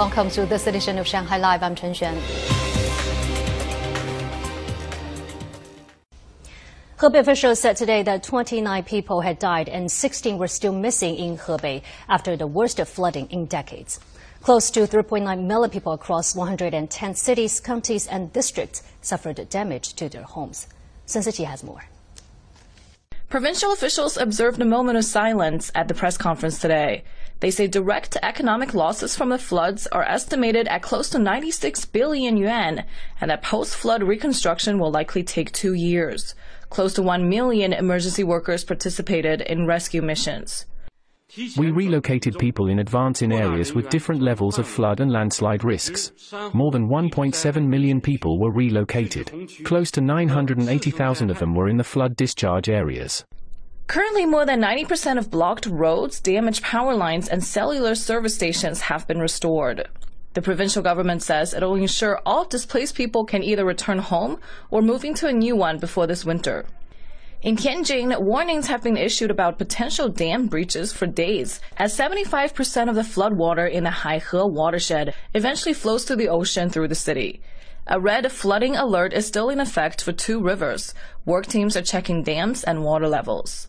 Welcome to this edition of Shanghai Live. I'm Chen Xuan. Hebei officials said today that 29 people had died and 16 were still missing in Hebei after the worst flooding in decades. Close to 3.9 million people across 110 cities, counties, and districts suffered damage to their homes. Sun Siqi has more. Provincial officials observed a moment of silence at the press conference today. They say direct economic losses from the floods are estimated at close to 96 billion yuan, and that post-flood reconstruction will likely take two years. Close to 1 million emergency workers participated in rescue missions. We relocated people in advance in areas with different levels of flood and landslide risks. More than 1.7 million people were relocated. Close to 980,000 of them were in the flood discharge areas. Currently, more than 90% of blocked roads, damaged power lines, and cellular service stations have been restored. The provincial government says it'll ensure all displaced people can either return home or move into a new one before this winter. In Tianjin, warnings have been issued about potential dam breaches for days, as 75% of the floodwater in the Haihe watershed eventually flows to the ocean through the city. A red flooding alert is still in effect for two rivers. Work teams are checking dams and water levels.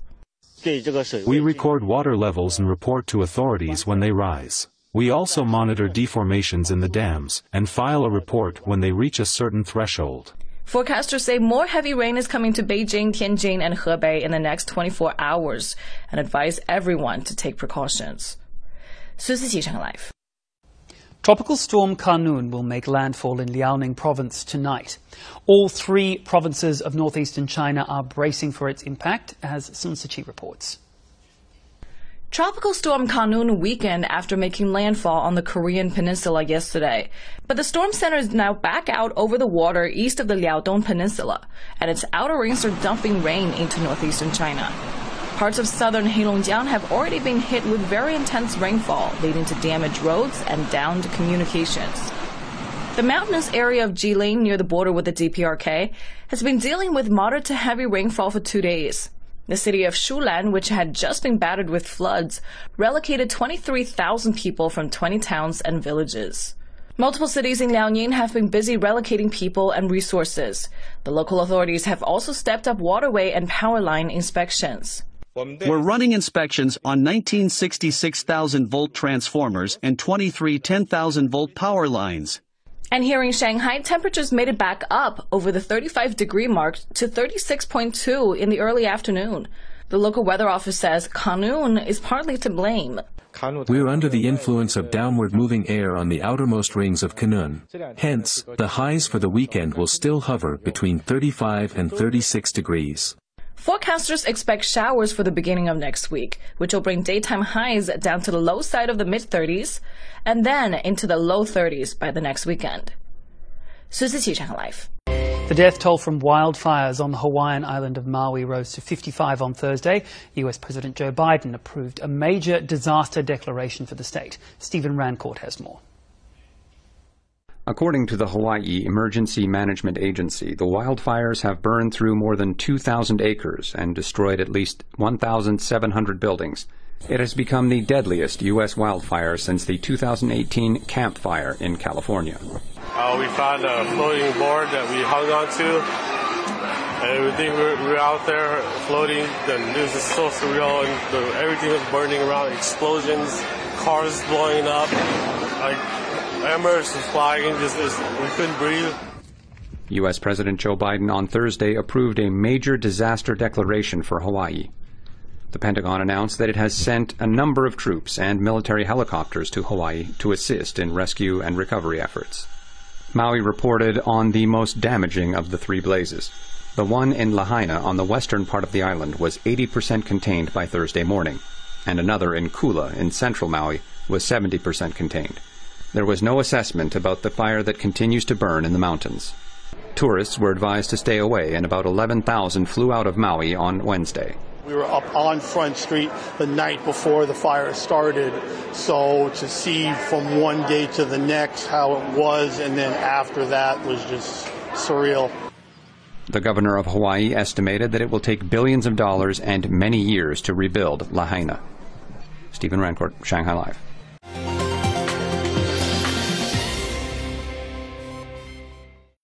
We record water levels and report to authorities when they rise. We also monitor deformations in the dams and file a report when they reach a certain threshold. Forecasters say more heavy rain is coming to Beijing, Tianjin, and Hebei in the next 24 hours and advise everyone to take precautions. Su Live. Tropical storm Khanun will make landfall in Liaoning province tonight. All three provinces of northeastern China are bracing for its impact, as Sun Siqi reports. Tropical storm Khanun weakened after making landfall on the Korean peninsula yesterday. But the storm center is now back out over the water east of the Liaodong Peninsula, and its outer rings are dumping rain into northeastern China. Parts of southern Heilongjiang have already been hit with very intense rainfall, leading to damaged roads and downed communications. The mountainous area of Jilin near the border with the DPRK has been dealing with moderate to heavy rainfall for two days. The city of Shulan, which had just been battered with floods, relocated 23,000 people from 20 towns and villages. Multiple cities in Liaoning have been busy relocating people and resources. The local authorities have also stepped up waterway and power line inspections. We're running inspections on 19 66,000 volt transformers and 23 10,000 volt power lines. And here in Shanghai, temperatures made it back up over the 35 degree mark to 36.2 in the early afternoon. The local weather office says Khanun is partly to blame. We're under the influence of downward moving air on the outermost rings of Khanun. Hence, the highs for the weekend will still hover between 35 and 36 degrees. Forecasters expect showers for the beginning of next week, which will bring daytime highs down to the low side of the mid 30s and then into the low 30s by the next weekend. Sun Siqi Channel Life. The death toll from wildfires on the Hawaiian island of Maui rose to 55 on Thursday. US President Joe Biden approved a major disaster declaration for the state. Stephen Rancourt has more. According to the Hawaii Emergency Management Agency, the wildfires have burned through more than 2,000 acres and destroyed at least 1,700 buildings. It has become the deadliest U.S. wildfire since the 2018 Camp Fire in California. Uh, we found a floating board that we hung onto, and we think we're, we're out there floating. The news is so surreal, and the, everything was burning around, explosions, cars blowing up. Like, embers was flying, just, just we couldn't breathe. U.S. President Joe Biden on Thursday approved a major disaster declaration for Hawaii. The Pentagon announced that it has sent a number of troops and military helicopters to Hawaii to assist in rescue and recovery efforts. Maui reported on the most damaging of the three blazes. The one in Lahaina on the western part of the island was 80% contained by Thursday morning, and another in Kula in central Maui was 70% contained. There was no assessment about the fire that continues to burn in the mountains. Tourists were advised to stay away, and about 11,000 flew out of Maui on Wednesday. We were up on Front Street the night before the fire started, so to see from one day to the next how it was, and then after that was just surreal. The governor of Hawaii estimated that it will take billions of dollars and many years to rebuild Lahaina. Stephen Rancourt, Shanghai Live.